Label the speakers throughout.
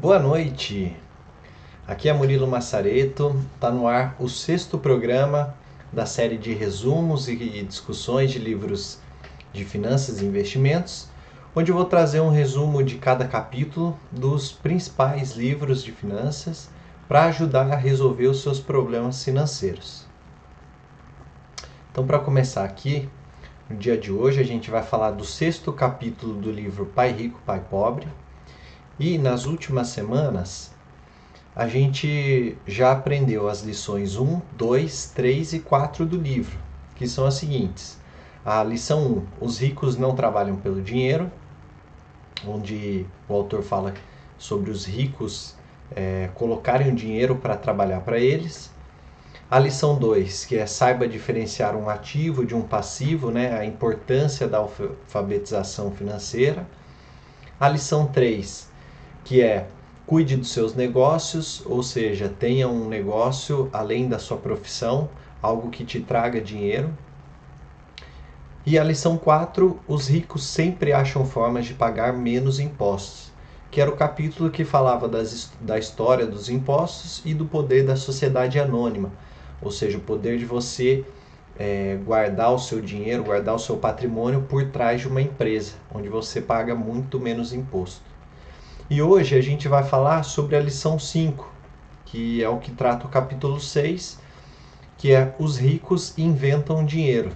Speaker 1: Boa noite. Aqui é Murilo Massareto. Está no ar o sexto programa da série de resumos e discussões de livros de finanças e investimentos, onde eu vou trazer um resumo de cada capítulo dos principais livros de finanças para ajudar a resolver os seus problemas financeiros. Então, para começar aqui, no dia de hoje a gente vai falar do sexto capítulo do livro Pai Rico, Pai Pobre. E nas últimas semanas a gente já aprendeu as lições 1, 2, 3 e 4 do livro, que são as seguintes. A lição 1, os ricos não trabalham pelo dinheiro, onde o autor fala sobre os ricos é, colocarem o dinheiro para trabalhar para eles. A lição 2, que é saiba diferenciar um ativo de um passivo, né, a importância da alfabetização financeira. A lição 3, que é cuide dos seus negócios, ou seja, tenha um negócio além da sua profissão, algo que te traga dinheiro. E a lição 4, os ricos sempre acham formas de pagar menos impostos, que era o capítulo que falava das, da história dos impostos e do poder da sociedade anônima, ou seja, o poder de você é, guardar o seu dinheiro, guardar o seu patrimônio por trás de uma empresa, onde você paga muito menos imposto. E hoje a gente vai falar sobre a lição 5, que é o que trata o capítulo 6, que é os ricos inventam dinheiro.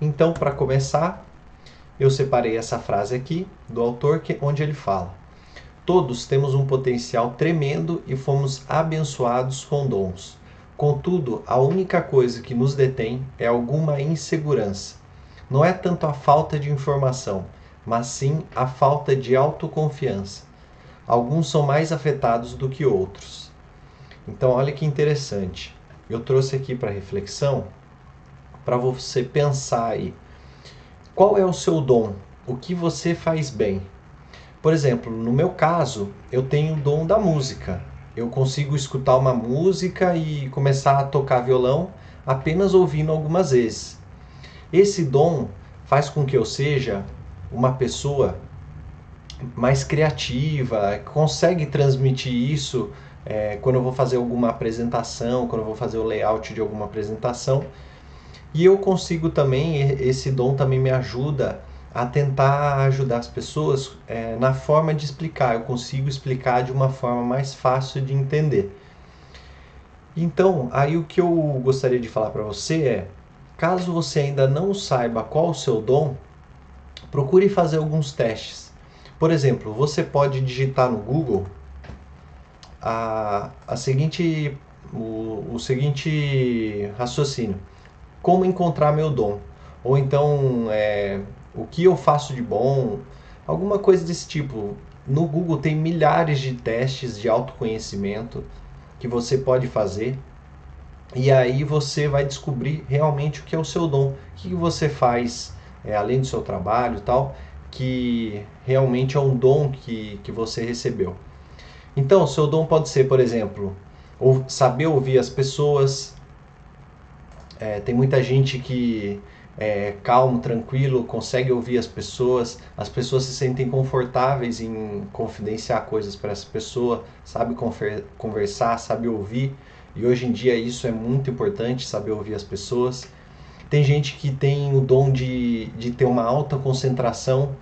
Speaker 1: Então, para começar, eu separei essa frase aqui do autor, que, onde ele fala: Todos temos um potencial tremendo e fomos abençoados com dons. Contudo, a única coisa que nos detém é alguma insegurança. Não é tanto a falta de informação, mas sim a falta de autoconfiança. Alguns são mais afetados do que outros. Então, olha que interessante. Eu trouxe aqui para reflexão para você pensar aí. Qual é o seu dom? O que você faz bem? Por exemplo, no meu caso, eu tenho o dom da música. Eu consigo escutar uma música e começar a tocar violão apenas ouvindo algumas vezes. Esse dom faz com que eu seja uma pessoa mais criativa, consegue transmitir isso é, quando eu vou fazer alguma apresentação, quando eu vou fazer o layout de alguma apresentação. E eu consigo também, esse dom também me ajuda a tentar ajudar as pessoas é, na forma de explicar. Eu consigo explicar de uma forma mais fácil de entender. Então, aí o que eu gostaria de falar para você é: caso você ainda não saiba qual o seu dom, procure fazer alguns testes. Por exemplo, você pode digitar no Google a, a seguinte, o, o seguinte raciocínio: como encontrar meu dom? Ou então, é, o que eu faço de bom? Alguma coisa desse tipo. No Google tem milhares de testes de autoconhecimento que você pode fazer. E aí você vai descobrir realmente o que é o seu dom. O que você faz é, além do seu trabalho e tal, que realmente é um dom que, que você recebeu. Então, seu dom pode ser, por exemplo, ou saber ouvir as pessoas. É, tem muita gente que é calmo, tranquilo, consegue ouvir as pessoas, as pessoas se sentem confortáveis em confidenciar coisas para essa pessoa, sabe conversar, sabe ouvir. E hoje em dia isso é muito importante, saber ouvir as pessoas. Tem gente que tem o dom de, de ter uma alta concentração,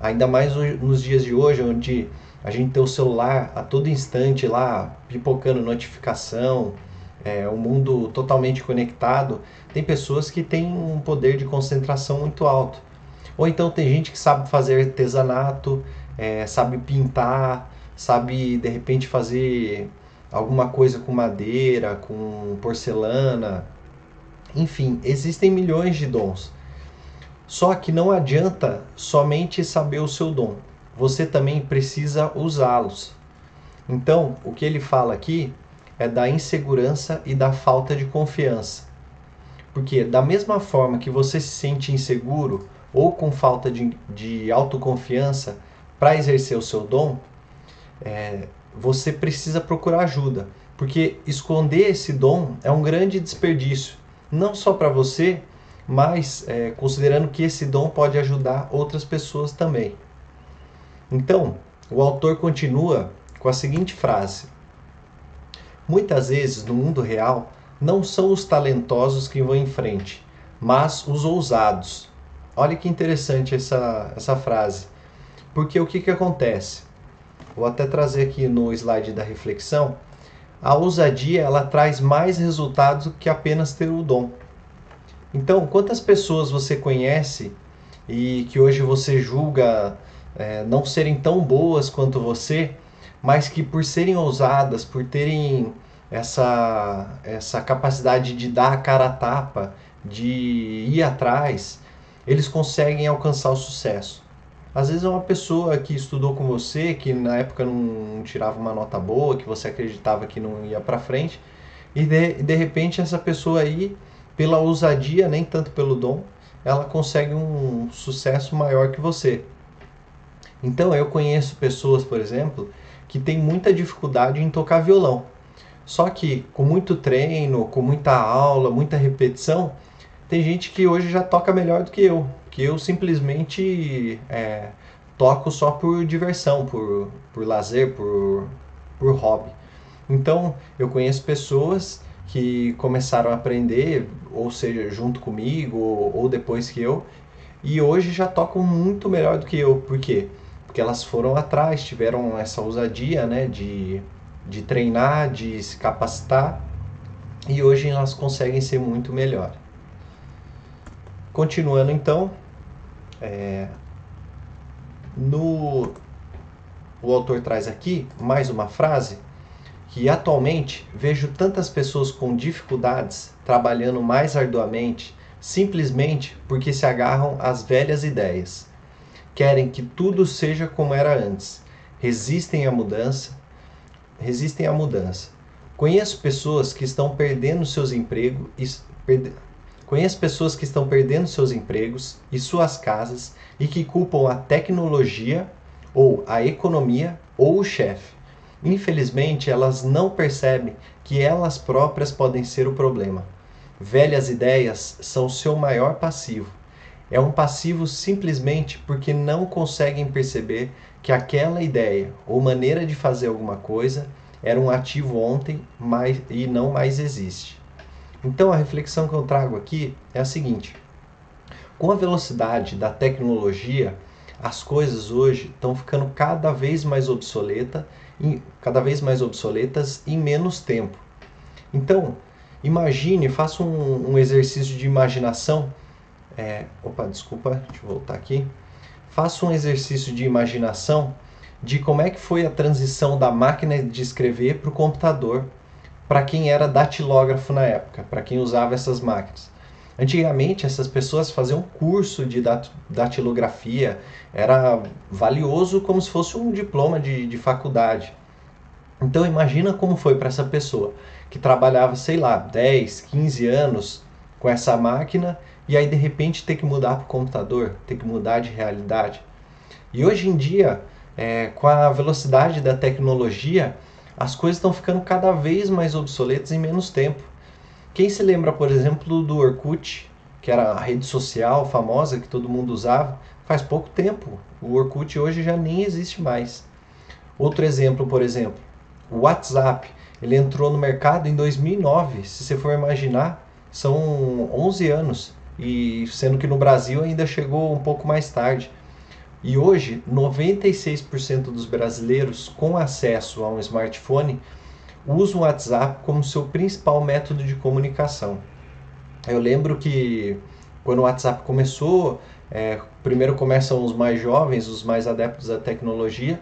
Speaker 1: ainda mais nos dias de hoje, onde a gente tem o celular a todo instante lá, pipocando notificação, é, um mundo totalmente conectado. Tem pessoas que têm um poder de concentração muito alto. Ou então tem gente que sabe fazer artesanato, é, sabe pintar, sabe de repente fazer alguma coisa com madeira, com porcelana, enfim, existem milhões de dons. Só que não adianta somente saber o seu dom. Você também precisa usá-los. Então, o que ele fala aqui é da insegurança e da falta de confiança. Porque, da mesma forma que você se sente inseguro ou com falta de, de autoconfiança para exercer o seu dom, é, você precisa procurar ajuda. Porque esconder esse dom é um grande desperdício não só para você, mas é, considerando que esse dom pode ajudar outras pessoas também. Então, o autor continua com a seguinte frase: Muitas vezes no mundo real não são os talentosos que vão em frente, mas os ousados. Olha que interessante essa, essa frase. Porque o que, que acontece? Vou até trazer aqui no slide da reflexão. A ousadia ela traz mais resultados que apenas ter o dom. Então, quantas pessoas você conhece e que hoje você julga é, não serem tão boas quanto você, mas que por serem ousadas, por terem essa, essa capacidade de dar a cara a tapa, de ir atrás, eles conseguem alcançar o sucesso. Às vezes é uma pessoa que estudou com você, que na época não tirava uma nota boa, que você acreditava que não ia para frente, e de, de repente essa pessoa aí, pela ousadia, nem tanto pelo dom, ela consegue um sucesso maior que você. Então eu conheço pessoas, por exemplo, que têm muita dificuldade em tocar violão. Só que com muito treino, com muita aula, muita repetição, tem gente que hoje já toca melhor do que eu. Que eu simplesmente é, toco só por diversão, por, por lazer, por, por hobby. Então eu conheço pessoas que começaram a aprender, ou seja, junto comigo ou, ou depois que eu, e hoje já tocam muito melhor do que eu. Por quê? Porque elas foram atrás, tiveram essa ousadia né, de, de treinar, de se capacitar, e hoje elas conseguem ser muito melhor. Continuando então, é, no, o autor traz aqui mais uma frase que atualmente vejo tantas pessoas com dificuldades trabalhando mais arduamente simplesmente porque se agarram às velhas ideias. Querem que tudo seja como era antes. Resistem à mudança. Resistem à mudança. Conheço pessoas que estão perdendo seus empregos e perde... Conheço pessoas que estão perdendo seus empregos e suas casas e que culpam a tecnologia ou a economia ou o chefe Infelizmente, elas não percebem que elas próprias podem ser o problema. Velhas ideias são seu maior passivo. É um passivo simplesmente porque não conseguem perceber que aquela ideia ou maneira de fazer alguma coisa era um ativo ontem mas, e não mais existe. Então a reflexão que eu trago aqui é a seguinte: com a velocidade da tecnologia, as coisas hoje estão ficando cada vez mais obsoletas cada vez mais obsoletas em menos tempo. Então, imagine, faça um, um exercício de imaginação. É, opa, desculpa, deixa eu voltar aqui. Faça um exercício de imaginação de como é que foi a transição da máquina de escrever para o computador, para quem era datilógrafo na época, para quem usava essas máquinas. Antigamente, essas pessoas faziam curso de datilografia, era valioso como se fosse um diploma de, de faculdade. Então, imagina como foi para essa pessoa que trabalhava, sei lá, 10, 15 anos com essa máquina e aí de repente ter que mudar para o computador, ter que mudar de realidade. E hoje em dia, é, com a velocidade da tecnologia, as coisas estão ficando cada vez mais obsoletas em menos tempo. Quem se lembra, por exemplo, do Orkut, que era a rede social famosa que todo mundo usava, faz pouco tempo. O Orkut hoje já nem existe mais. Outro exemplo, por exemplo, o WhatsApp. Ele entrou no mercado em 2009. Se você for imaginar, são 11 anos. E sendo que no Brasil ainda chegou um pouco mais tarde. E hoje, 96% dos brasileiros com acesso a um smartphone usa o WhatsApp como seu principal método de comunicação. Eu lembro que quando o WhatsApp começou, é, primeiro começam os mais jovens, os mais adeptos à tecnologia,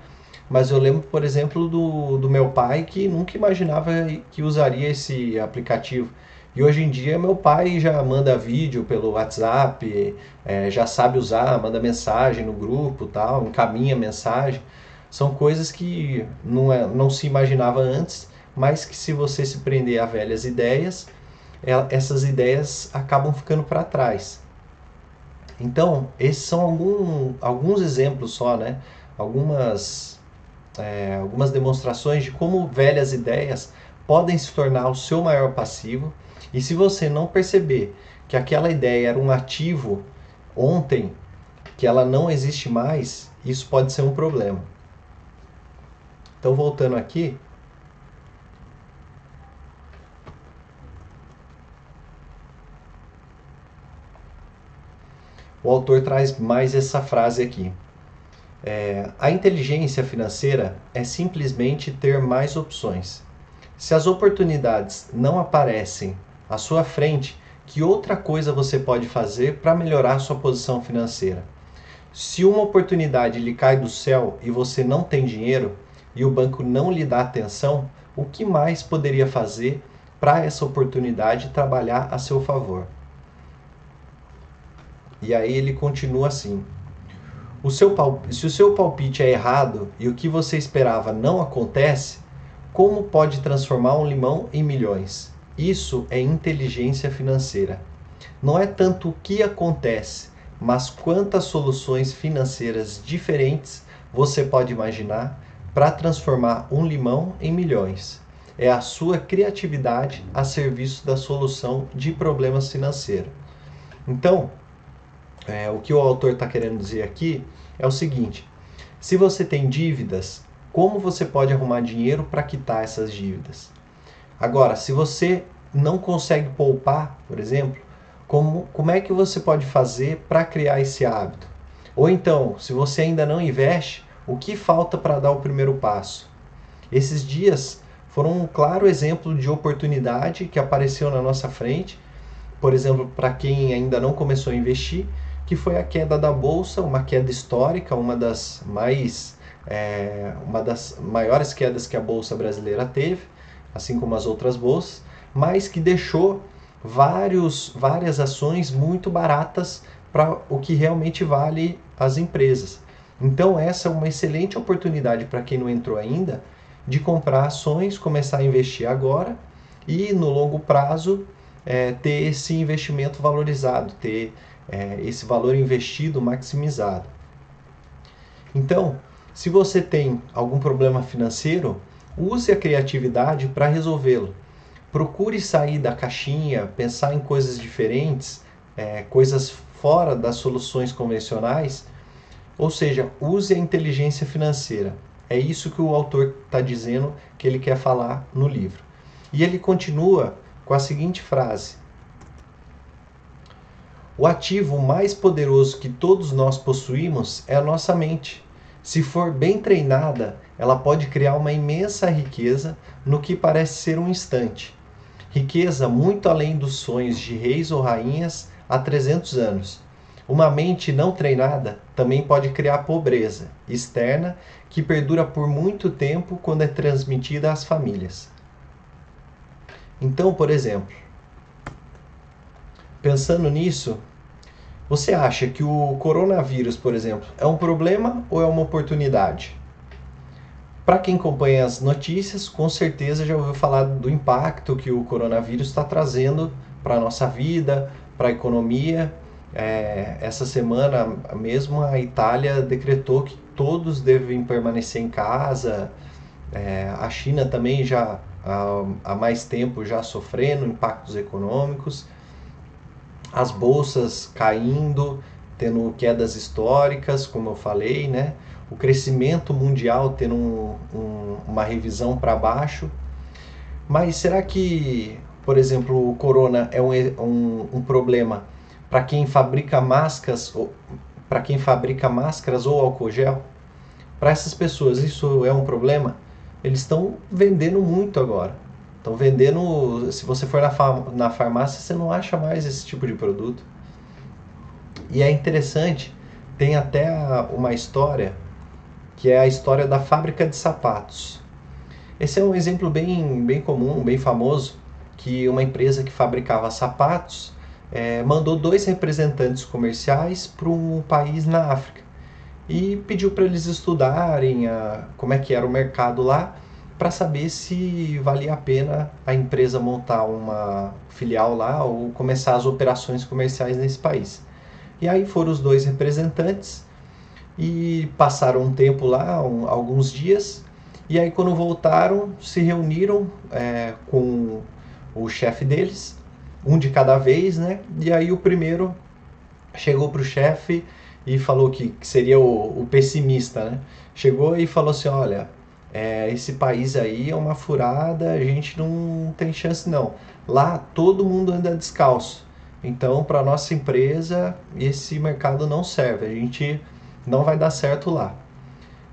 Speaker 1: mas eu lembro, por exemplo, do, do meu pai que nunca imaginava que usaria esse aplicativo. E hoje em dia meu pai já manda vídeo pelo WhatsApp, é, já sabe usar, manda mensagem no grupo, tal, encaminha mensagem. São coisas que não, é, não se imaginava antes mas que se você se prender a velhas ideias, essas ideias acabam ficando para trás. Então, esses são algum, alguns exemplos só, né? Algumas, é, algumas demonstrações de como velhas ideias podem se tornar o seu maior passivo. E se você não perceber que aquela ideia era um ativo ontem, que ela não existe mais, isso pode ser um problema. Então, voltando aqui, o autor traz mais essa frase aqui. É, a inteligência financeira é simplesmente ter mais opções. Se as oportunidades não aparecem à sua frente, que outra coisa você pode fazer para melhorar sua posição financeira? Se uma oportunidade lhe cai do céu e você não tem dinheiro e o banco não lhe dá atenção, o que mais poderia fazer para essa oportunidade trabalhar a seu favor? E aí ele continua assim: o seu se o seu palpite é errado e o que você esperava não acontece, como pode transformar um limão em milhões? Isso é inteligência financeira. Não é tanto o que acontece, mas quantas soluções financeiras diferentes você pode imaginar para transformar um limão em milhões. É a sua criatividade a serviço da solução de problemas financeiros. Então, é, o que o autor está querendo dizer aqui é o seguinte: se você tem dívidas, como você pode arrumar dinheiro para quitar essas dívidas? Agora, se você não consegue poupar, por exemplo, como, como é que você pode fazer para criar esse hábito? Ou então, se você ainda não investe, o que falta para dar o primeiro passo? Esses dias foram um claro exemplo de oportunidade que apareceu na nossa frente, por exemplo, para quem ainda não começou a investir, que foi a queda da bolsa, uma queda histórica, uma das mais é, uma das maiores quedas que a bolsa brasileira teve, assim como as outras bolsas, mas que deixou vários, várias ações muito baratas para o que realmente vale as empresas. Então essa é uma excelente oportunidade para quem não entrou ainda de comprar ações, começar a investir agora e no longo prazo é, ter esse investimento valorizado, ter é, esse valor investido maximizado. Então, se você tem algum problema financeiro, use a criatividade para resolvê-lo. Procure sair da caixinha, pensar em coisas diferentes, é, coisas fora das soluções convencionais. Ou seja, use a inteligência financeira. É isso que o autor está dizendo que ele quer falar no livro. E ele continua com a seguinte frase: O ativo mais poderoso que todos nós possuímos é a nossa mente. Se for bem treinada, ela pode criar uma imensa riqueza no que parece ser um instante. Riqueza muito além dos sonhos de reis ou rainhas há 300 anos. Uma mente não treinada também pode criar pobreza externa que perdura por muito tempo quando é transmitida às famílias. Então, por exemplo, pensando nisso, você acha que o coronavírus, por exemplo, é um problema ou é uma oportunidade? Para quem acompanha as notícias, com certeza já ouviu falar do impacto que o coronavírus está trazendo para a nossa vida, para a economia. É, essa semana mesmo a Itália decretou que todos devem permanecer em casa. É, a China também já há, há mais tempo já sofrendo impactos econômicos as bolsas caindo, tendo quedas históricas, como eu falei, né? o crescimento mundial tendo um, um, uma revisão para baixo. Mas será que, por exemplo, o corona é um, um, um problema para quem fabrica máscaras, para quem fabrica máscaras ou álcool gel? Para essas pessoas isso é um problema? Eles estão vendendo muito agora. Estão vendendo, se você for na, na farmácia, você não acha mais esse tipo de produto. E é interessante, tem até uma história, que é a história da fábrica de sapatos. Esse é um exemplo bem, bem comum, bem famoso, que uma empresa que fabricava sapatos é, mandou dois representantes comerciais para um país na África e pediu para eles estudarem a, como é que era o mercado lá para saber se valia a pena a empresa montar uma filial lá ou começar as operações comerciais nesse país. E aí foram os dois representantes e passaram um tempo lá, um, alguns dias, e aí quando voltaram, se reuniram é, com o chefe deles, um de cada vez, né? E aí o primeiro chegou para o chefe e falou que, que seria o, o pessimista, né? Chegou e falou assim, olha, é, esse país aí é uma furada, a gente não tem chance não. Lá todo mundo anda descalço. Então, para nossa empresa, esse mercado não serve. A gente não vai dar certo lá.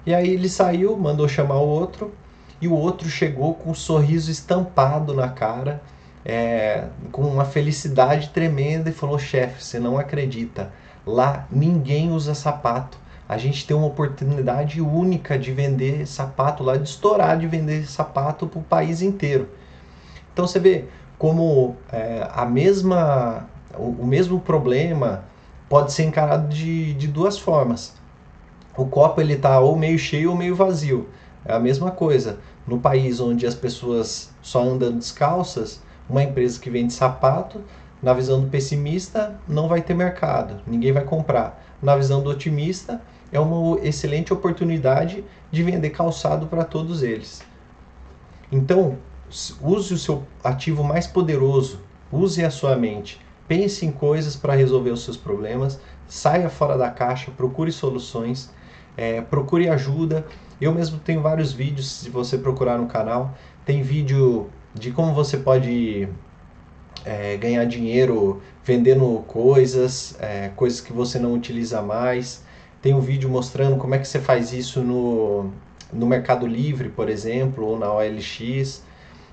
Speaker 1: E aí ele saiu, mandou chamar o outro, e o outro chegou com um sorriso estampado na cara, é, com uma felicidade tremenda e falou: chefe, você não acredita, lá ninguém usa sapato. A gente tem uma oportunidade única de vender sapato lá, de estourar de vender sapato para o país inteiro. Então você vê como é, a mesma, o, o mesmo problema pode ser encarado de, de duas formas o copo ele está ou meio cheio ou meio vazio. É a mesma coisa. No país onde as pessoas só andam descalças, uma empresa que vende sapato, na visão do pessimista, não vai ter mercado, ninguém vai comprar. Na visão do otimista, é uma excelente oportunidade de vender calçado para todos eles. Então, use o seu ativo mais poderoso, use a sua mente, pense em coisas para resolver os seus problemas, saia fora da caixa, procure soluções é, procure ajuda. Eu mesmo tenho vários vídeos, se você procurar no canal. Tem vídeo de como você pode é, ganhar dinheiro vendendo coisas, é, coisas que você não utiliza mais. Tem um vídeo mostrando como é que você faz isso no, no Mercado Livre, por exemplo, ou na OLX.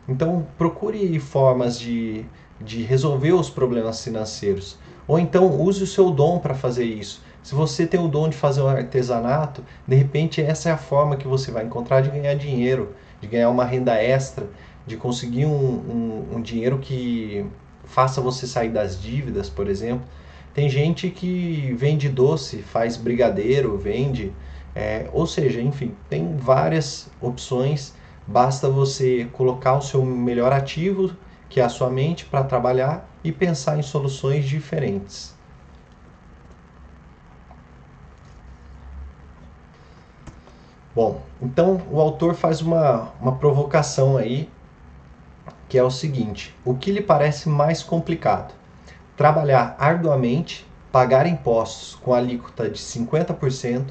Speaker 1: Então, procure formas de, de resolver os problemas financeiros. Ou então, use o seu dom para fazer isso. Se você tem o dom de fazer um artesanato, de repente essa é a forma que você vai encontrar de ganhar dinheiro, de ganhar uma renda extra, de conseguir um, um, um dinheiro que faça você sair das dívidas, por exemplo. Tem gente que vende doce, faz brigadeiro, vende, é, ou seja, enfim, tem várias opções. Basta você colocar o seu melhor ativo, que é a sua mente, para trabalhar e pensar em soluções diferentes. Bom, então o autor faz uma, uma provocação aí, que é o seguinte: o que lhe parece mais complicado? Trabalhar arduamente, pagar impostos com alíquota de 50%,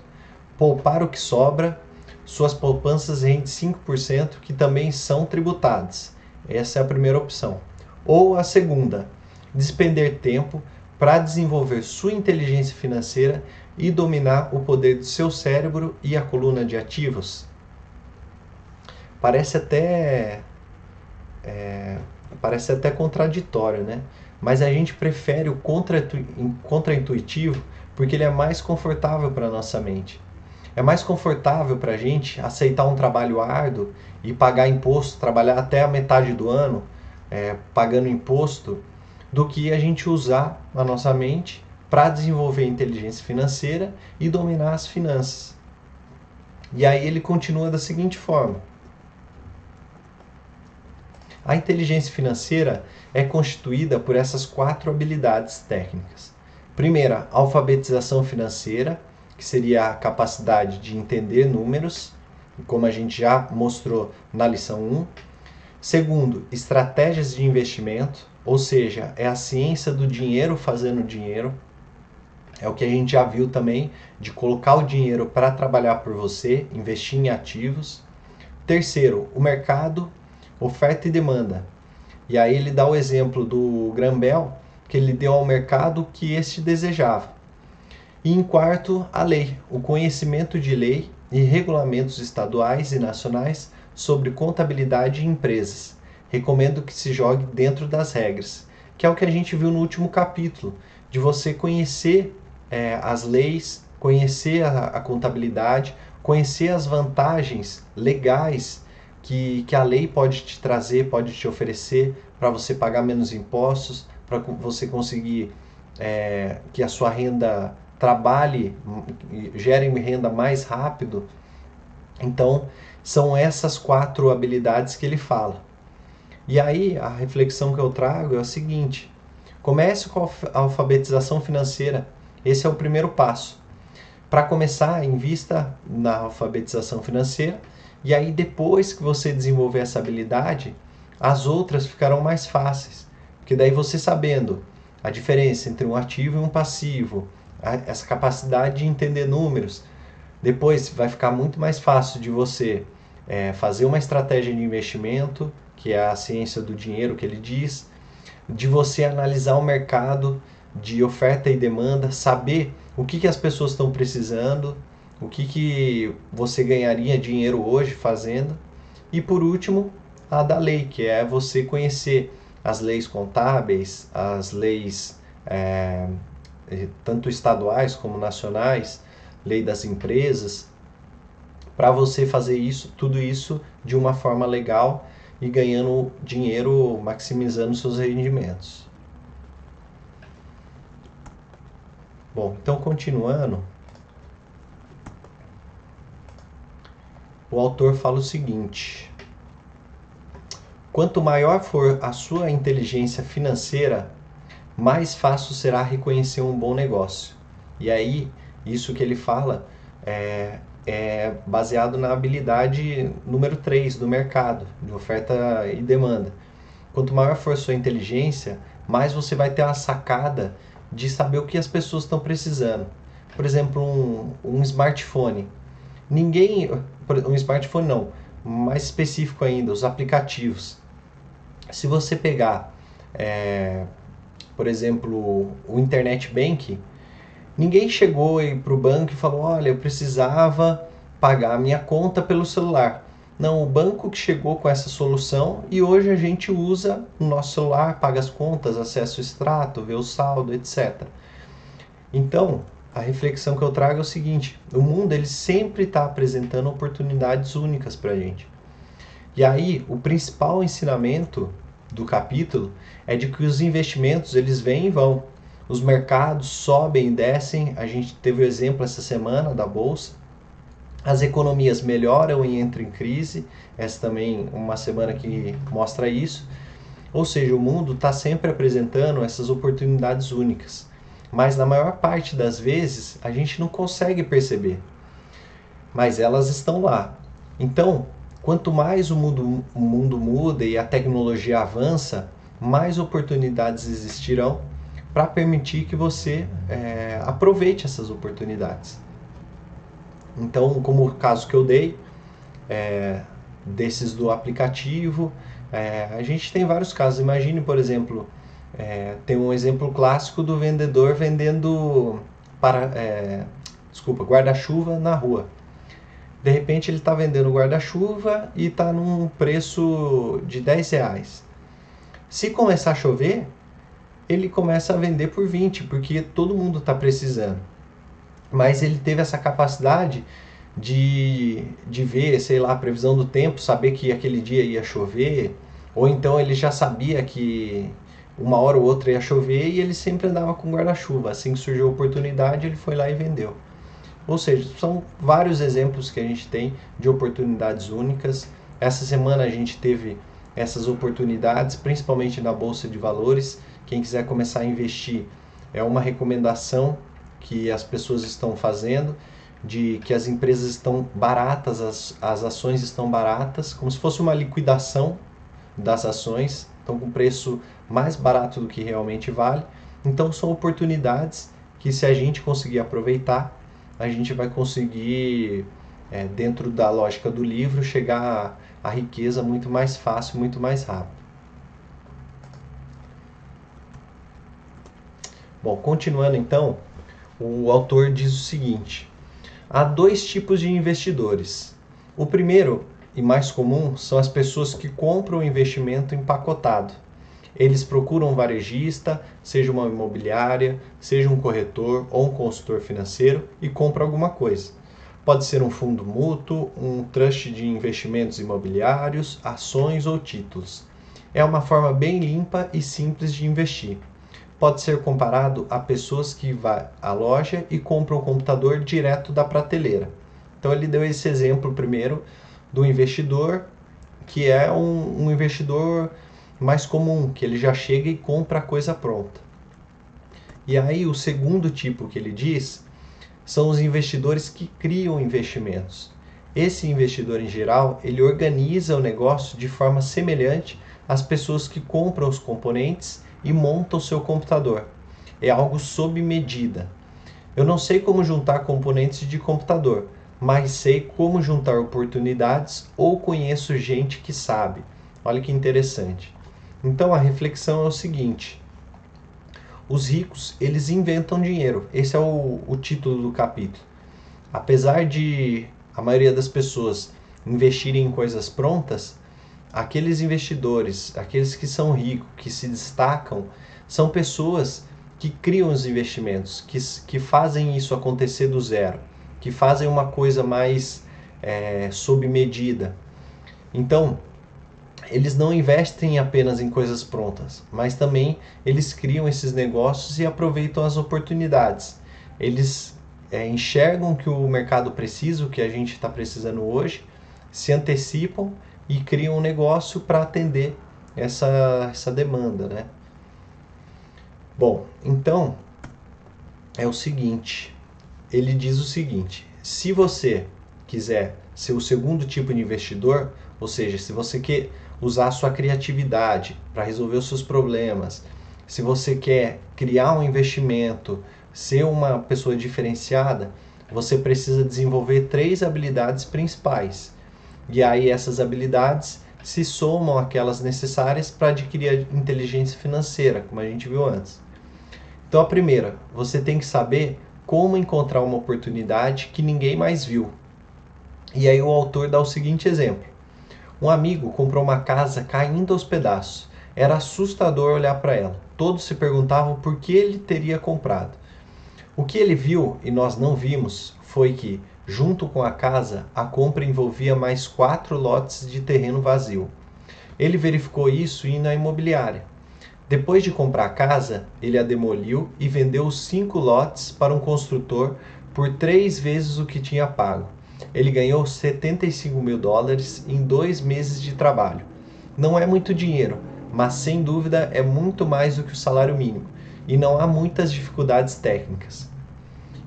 Speaker 1: poupar o que sobra, suas poupanças rendem 5%, que também são tributadas. Essa é a primeira opção. Ou a segunda, despender tempo para desenvolver sua inteligência financeira e dominar o poder do seu cérebro e a coluna de ativos. Parece até é, parece até contraditório, né? Mas a gente prefere o contra-intuitivo porque ele é mais confortável para a nossa mente. É mais confortável para a gente aceitar um trabalho árduo e pagar imposto, trabalhar até a metade do ano é, pagando imposto, do que a gente usar a nossa mente para desenvolver inteligência financeira e dominar as finanças. E aí ele continua da seguinte forma: A inteligência financeira é constituída por essas quatro habilidades técnicas. Primeira, alfabetização financeira, que seria a capacidade de entender números, como a gente já mostrou na lição 1. Segundo, estratégias de investimento, ou seja, é a ciência do dinheiro fazendo dinheiro. É o que a gente já viu também de colocar o dinheiro para trabalhar por você, investir em ativos. Terceiro, o mercado, oferta e demanda. E aí ele dá o exemplo do Grambel, que ele deu ao mercado o que este desejava. E em quarto, a lei, o conhecimento de lei e regulamentos estaduais e nacionais sobre contabilidade e empresas. Recomendo que se jogue dentro das regras, que é o que a gente viu no último capítulo, de você conhecer é, as leis, conhecer a, a, contabilidade, conhecer as vantagens legais que, que a lei pode te trazer, pode te oferecer para você pagar menos impostos, para você conseguir é, que a sua renda trabalhe, gere renda mais rápido. Então, são essas quatro habilidades que ele fala. E aí, a reflexão que eu trago é a seguinte: comece com a alfabetização financeira esse é o primeiro passo. Para começar, invista na alfabetização financeira e aí depois que você desenvolver essa habilidade, as outras ficarão mais fáceis. Porque daí você sabendo a diferença entre um ativo e um passivo, essa capacidade de entender números, depois vai ficar muito mais fácil de você é, fazer uma estratégia de investimento, que é a ciência do dinheiro que ele diz, de você analisar o mercado de oferta e demanda, saber o que, que as pessoas estão precisando, o que, que você ganharia dinheiro hoje fazendo. E por último, a da lei, que é você conhecer as leis contábeis, as leis é, tanto estaduais como nacionais, lei das empresas, para você fazer isso, tudo isso de uma forma legal e ganhando dinheiro, maximizando seus rendimentos. Bom, então continuando, o autor fala o seguinte: Quanto maior for a sua inteligência financeira, mais fácil será reconhecer um bom negócio. E aí, isso que ele fala é, é baseado na habilidade número 3 do mercado, de oferta e demanda. Quanto maior for a sua inteligência, mais você vai ter a sacada de saber o que as pessoas estão precisando. Por exemplo, um, um smartphone. Ninguém. Um smartphone não, mais específico ainda, os aplicativos. Se você pegar, é, por exemplo, o Internet Bank, ninguém chegou para o banco e falou: olha, eu precisava pagar a minha conta pelo celular. Não, o banco que chegou com essa solução e hoje a gente usa o nosso celular, paga as contas, acessa o extrato, vê o saldo, etc. Então, a reflexão que eu trago é o seguinte: o mundo ele sempre está apresentando oportunidades únicas para a gente. E aí, o principal ensinamento do capítulo é de que os investimentos eles vêm e vão. Os mercados sobem e descem. A gente teve o exemplo essa semana da bolsa as economias melhoram e entram em crise. Essa também uma semana que mostra isso. Ou seja, o mundo está sempre apresentando essas oportunidades únicas. Mas na maior parte das vezes a gente não consegue perceber. Mas elas estão lá. Então, quanto mais o mundo, o mundo muda e a tecnologia avança, mais oportunidades existirão para permitir que você é, aproveite essas oportunidades. Então, como o caso que eu dei, é, desses do aplicativo, é, a gente tem vários casos. Imagine, por exemplo, é, tem um exemplo clássico do vendedor vendendo para, é, desculpa, guarda-chuva na rua. De repente ele está vendendo guarda-chuva e está num preço de 10 reais. Se começar a chover, ele começa a vender por 20, porque todo mundo está precisando mas ele teve essa capacidade de, de ver, sei lá, a previsão do tempo, saber que aquele dia ia chover, ou então ele já sabia que uma hora ou outra ia chover e ele sempre andava com guarda-chuva. Assim que surgiu a oportunidade, ele foi lá e vendeu. Ou seja, são vários exemplos que a gente tem de oportunidades únicas. Essa semana a gente teve essas oportunidades, principalmente na bolsa de valores. Quem quiser começar a investir, é uma recomendação que as pessoas estão fazendo, de que as empresas estão baratas, as, as ações estão baratas, como se fosse uma liquidação das ações, estão com preço mais barato do que realmente vale. Então são oportunidades que se a gente conseguir aproveitar, a gente vai conseguir, é, dentro da lógica do livro, chegar à riqueza muito mais fácil, muito mais rápido. Bom, continuando então, o autor diz o seguinte: há dois tipos de investidores. O primeiro e mais comum são as pessoas que compram o investimento empacotado. Eles procuram um varejista, seja uma imobiliária, seja um corretor ou um consultor financeiro e compram alguma coisa. Pode ser um fundo mútuo, um trust de investimentos imobiliários, ações ou títulos. É uma forma bem limpa e simples de investir pode ser comparado a pessoas que vão à loja e compram o computador direto da prateleira. Então ele deu esse exemplo primeiro do investidor, que é um, um investidor mais comum, que ele já chega e compra a coisa pronta. E aí o segundo tipo que ele diz são os investidores que criam investimentos. Esse investidor em geral, ele organiza o negócio de forma semelhante às pessoas que compram os componentes e monta o seu computador. É algo sob medida. Eu não sei como juntar componentes de computador, mas sei como juntar oportunidades ou conheço gente que sabe. Olha que interessante. Então a reflexão é o seguinte: os ricos eles inventam dinheiro. Esse é o, o título do capítulo. Apesar de a maioria das pessoas investirem em coisas prontas, aqueles investidores, aqueles que são ricos, que se destacam, são pessoas que criam os investimentos, que, que fazem isso acontecer do zero, que fazem uma coisa mais é, sob medida. Então, eles não investem apenas em coisas prontas, mas também eles criam esses negócios e aproveitam as oportunidades. Eles é, enxergam que o mercado precisa, o que a gente está precisando hoje, se antecipam e criam um negócio para atender essa, essa demanda, né? Bom, então é o seguinte, ele diz o seguinte: se você quiser ser o segundo tipo de investidor, ou seja, se você quer usar a sua criatividade para resolver os seus problemas, se você quer criar um investimento, ser uma pessoa diferenciada, você precisa desenvolver três habilidades principais. E aí essas habilidades se somam àquelas necessárias para adquirir a inteligência financeira, como a gente viu antes. Então, a primeira, você tem que saber como encontrar uma oportunidade que ninguém mais viu. E aí o autor dá o seguinte exemplo: um amigo comprou uma casa caindo aos pedaços. Era assustador olhar para ela. Todos se perguntavam por que ele teria comprado. O que ele viu e nós não vimos foi que, junto com a casa, a compra envolvia mais quatro lotes de terreno vazio. Ele verificou isso indo à imobiliária. Depois de comprar a casa, ele a demoliu e vendeu os cinco lotes para um construtor por três vezes o que tinha pago. Ele ganhou 75 mil dólares em dois meses de trabalho. Não é muito dinheiro, mas sem dúvida é muito mais do que o salário mínimo e não há muitas dificuldades técnicas.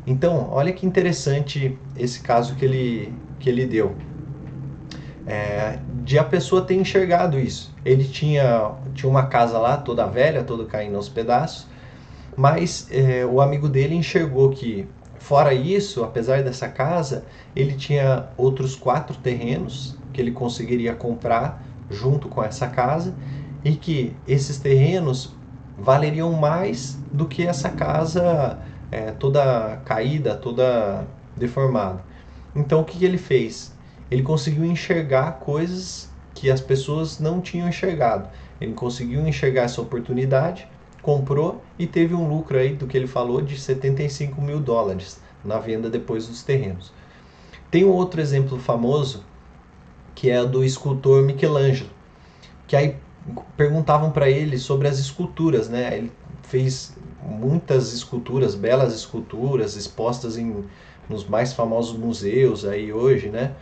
Speaker 1: Então, olha que interessante esse caso que ele, que ele deu. É, de a pessoa ter enxergado isso. Ele tinha, tinha uma casa lá, toda velha, toda caindo aos pedaços, mas é, o amigo dele enxergou que, fora isso, apesar dessa casa, ele tinha outros quatro terrenos que ele conseguiria comprar junto com essa casa e que esses terrenos valeriam mais do que essa casa é, toda caída, toda deformada. Então o que, ele fez? ele conseguiu enxergar coisas que as pessoas não tinham enxergado. Ele conseguiu enxergar essa oportunidade, comprou e teve um lucro aí do que ele falou de 75 mil dólares na venda depois dos terrenos. Tem um outro exemplo famoso que é do escultor Michelangelo, que aí perguntavam para ele sobre as esculturas, né? Ele fez muitas esculturas, belas esculturas expostas em nos mais famosos museus aí hoje, né?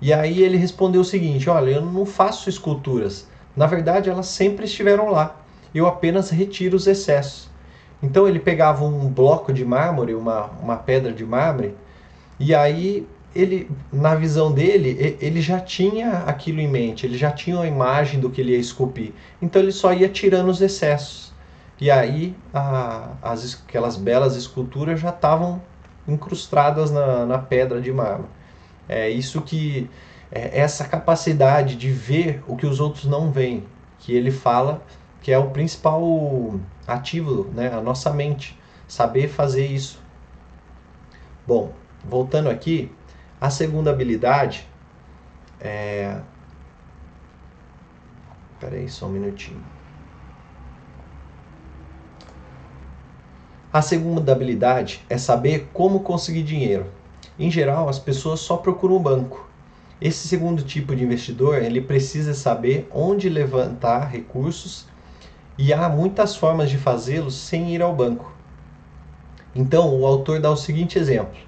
Speaker 1: E aí ele respondeu o seguinte: Olha, eu não faço esculturas. Na verdade, elas sempre estiveram lá. Eu apenas retiro os excessos. Então ele pegava um bloco de mármore, uma, uma pedra de mármore, e aí ele, na visão dele, ele já tinha aquilo em mente, ele já tinha a imagem do que ele ia esculpir. Então ele só ia tirando os excessos. E aí a, as, aquelas belas esculturas já estavam incrustadas na, na pedra de mármore. É isso que é essa capacidade de ver o que os outros não veem, que ele fala que é o principal ativo, né, a nossa mente, saber fazer isso. Bom, voltando aqui, a segunda habilidade é Peraí, só um minutinho. A segunda habilidade é saber como conseguir dinheiro. Em geral, as pessoas só procuram o banco. Esse segundo tipo de investidor, ele precisa saber onde levantar recursos e há muitas formas de fazê-lo sem ir ao banco. Então, o autor dá o seguinte exemplo: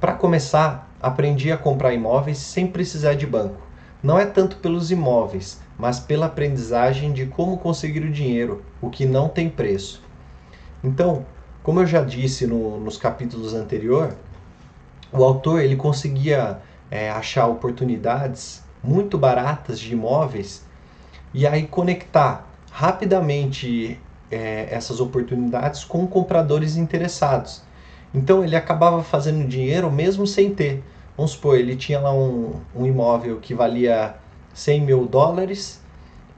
Speaker 1: Para começar, aprendi a comprar imóveis sem precisar de banco. Não é tanto pelos imóveis, mas pela aprendizagem de como conseguir o dinheiro, o que não tem preço. Então, como eu já disse no, nos capítulos anteriores, o autor ele conseguia é, achar oportunidades muito baratas de imóveis e aí conectar rapidamente é, essas oportunidades com compradores interessados. Então ele acabava fazendo dinheiro mesmo sem ter, Vamos supor, ele tinha lá um, um imóvel que valia 100 mil dólares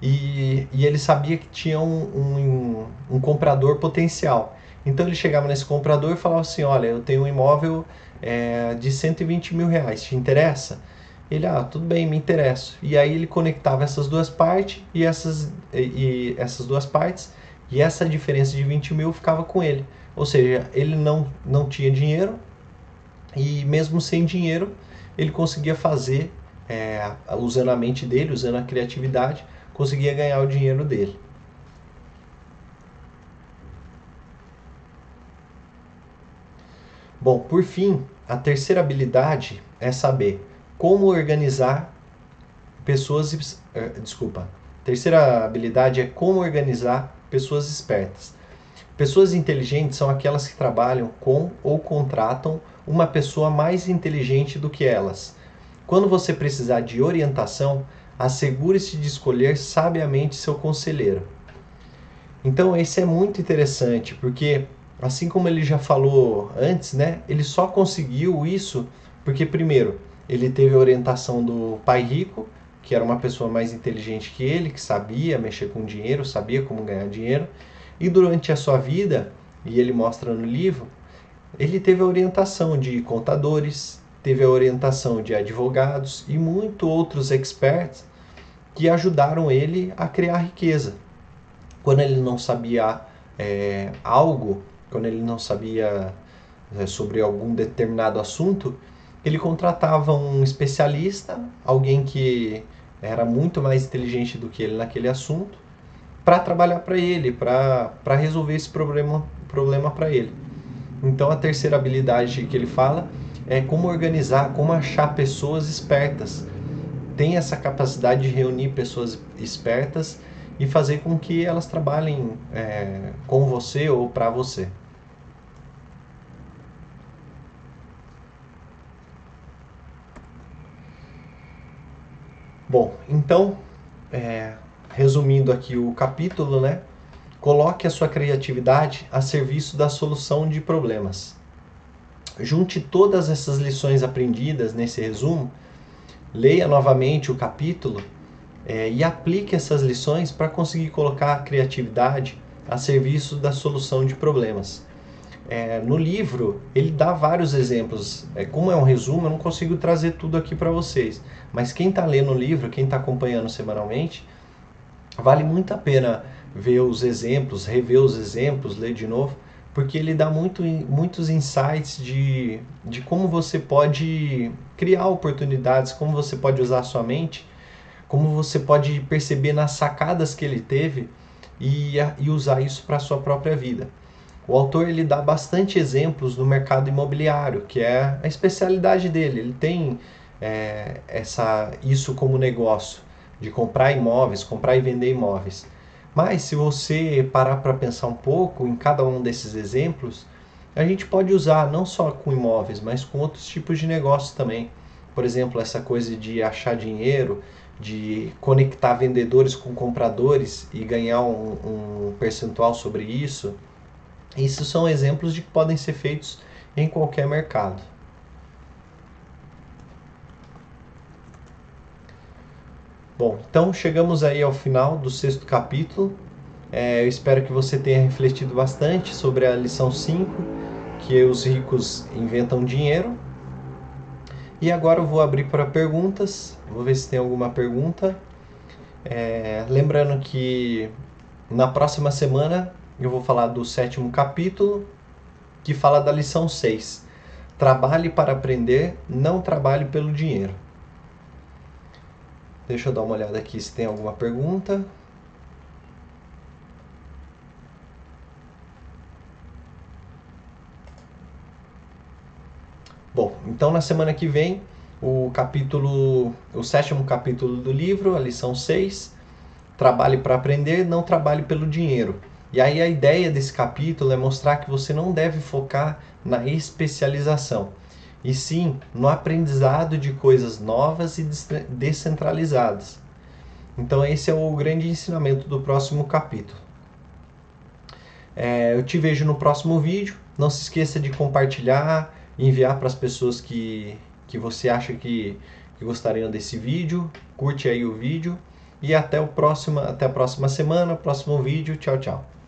Speaker 1: e, e ele sabia que tinha um, um, um, comprador potencial. Então ele chegava nesse comprador e falava assim: Olha, eu tenho um imóvel é, de 120 mil reais, te interessa? Ele, ah, tudo bem, me interessa. E aí ele conectava essas duas partes e essas, e, e essas duas partes e essa diferença de 20 mil ficava com ele. Ou seja, ele não, não tinha dinheiro e mesmo sem dinheiro ele conseguia fazer, é, usando a mente dele, usando a criatividade, conseguia ganhar o dinheiro dele. Bom, por fim, a terceira habilidade é saber como organizar pessoas. Eh, desculpa. Terceira habilidade é como organizar pessoas espertas. Pessoas inteligentes são aquelas que trabalham com ou contratam uma pessoa mais inteligente do que elas. Quando você precisar de orientação, assegure-se de escolher sabiamente seu conselheiro. Então, esse é muito interessante, porque assim como ele já falou antes, né, ele só conseguiu isso porque primeiro, ele teve a orientação do pai rico, que era uma pessoa mais inteligente que ele, que sabia mexer com dinheiro, sabia como ganhar dinheiro, e durante a sua vida, e ele mostra no livro, ele teve a orientação de contadores, teve a orientação de advogados e muitos outros experts que ajudaram ele a criar riqueza. Quando ele não sabia é, algo, quando ele não sabia é, sobre algum determinado assunto, ele contratava um especialista, alguém que era muito mais inteligente do que ele naquele assunto, para trabalhar para ele, para resolver esse problema problema para ele. Então a terceira habilidade que ele fala é como organizar, como achar pessoas espertas. Tem essa capacidade de reunir pessoas espertas e fazer com que elas trabalhem é, com você ou para você. Bom, então, é, resumindo aqui o capítulo, né? Coloque a sua criatividade a serviço da solução de problemas. Junte todas essas lições aprendidas nesse resumo, leia novamente o capítulo é, e aplique essas lições para conseguir colocar a criatividade a serviço da solução de problemas. É, no livro, ele dá vários exemplos. É, como é um resumo, eu não consigo trazer tudo aqui para vocês. Mas quem está lendo o livro, quem está acompanhando semanalmente, vale muito a pena ver os exemplos, rever os exemplos, ler de novo, porque ele dá muito, muitos insights de, de como você pode criar oportunidades, como você pode usar a sua mente, como você pode perceber nas sacadas que ele teve e, e usar isso para a sua própria vida. O autor ele dá bastante exemplos no mercado imobiliário, que é a especialidade dele. Ele tem é, essa, isso como negócio, de comprar imóveis, comprar e vender imóveis. Mas se você parar para pensar um pouco em cada um desses exemplos, a gente pode usar não só com imóveis, mas com outros tipos de negócios também. Por exemplo, essa coisa de achar dinheiro, de conectar vendedores com compradores e ganhar um, um percentual sobre isso. Isso são exemplos de que podem ser feitos em qualquer mercado. Bom, então chegamos aí ao final do sexto capítulo. É, eu espero que você tenha refletido bastante sobre a lição 5, que os ricos inventam dinheiro. E agora eu vou abrir para perguntas. Vou ver se tem alguma pergunta. É, lembrando que na próxima semana eu vou falar do sétimo capítulo, que fala da lição 6. Trabalhe para aprender, não trabalhe pelo dinheiro. Deixa eu dar uma olhada aqui se tem alguma pergunta. Bom, então na semana que vem, o capítulo, o sétimo capítulo do livro, a lição 6, trabalhe para aprender, não trabalhe pelo dinheiro. E aí a ideia desse capítulo é mostrar que você não deve focar na especialização, e sim no aprendizado de coisas novas e descentralizadas. Então esse é o grande ensinamento do próximo capítulo. É, eu te vejo no próximo vídeo. Não se esqueça de compartilhar, enviar para as pessoas que, que você acha que, que gostariam desse vídeo. Curte aí o vídeo e até o próximo, até a próxima semana, próximo vídeo. Tchau, tchau.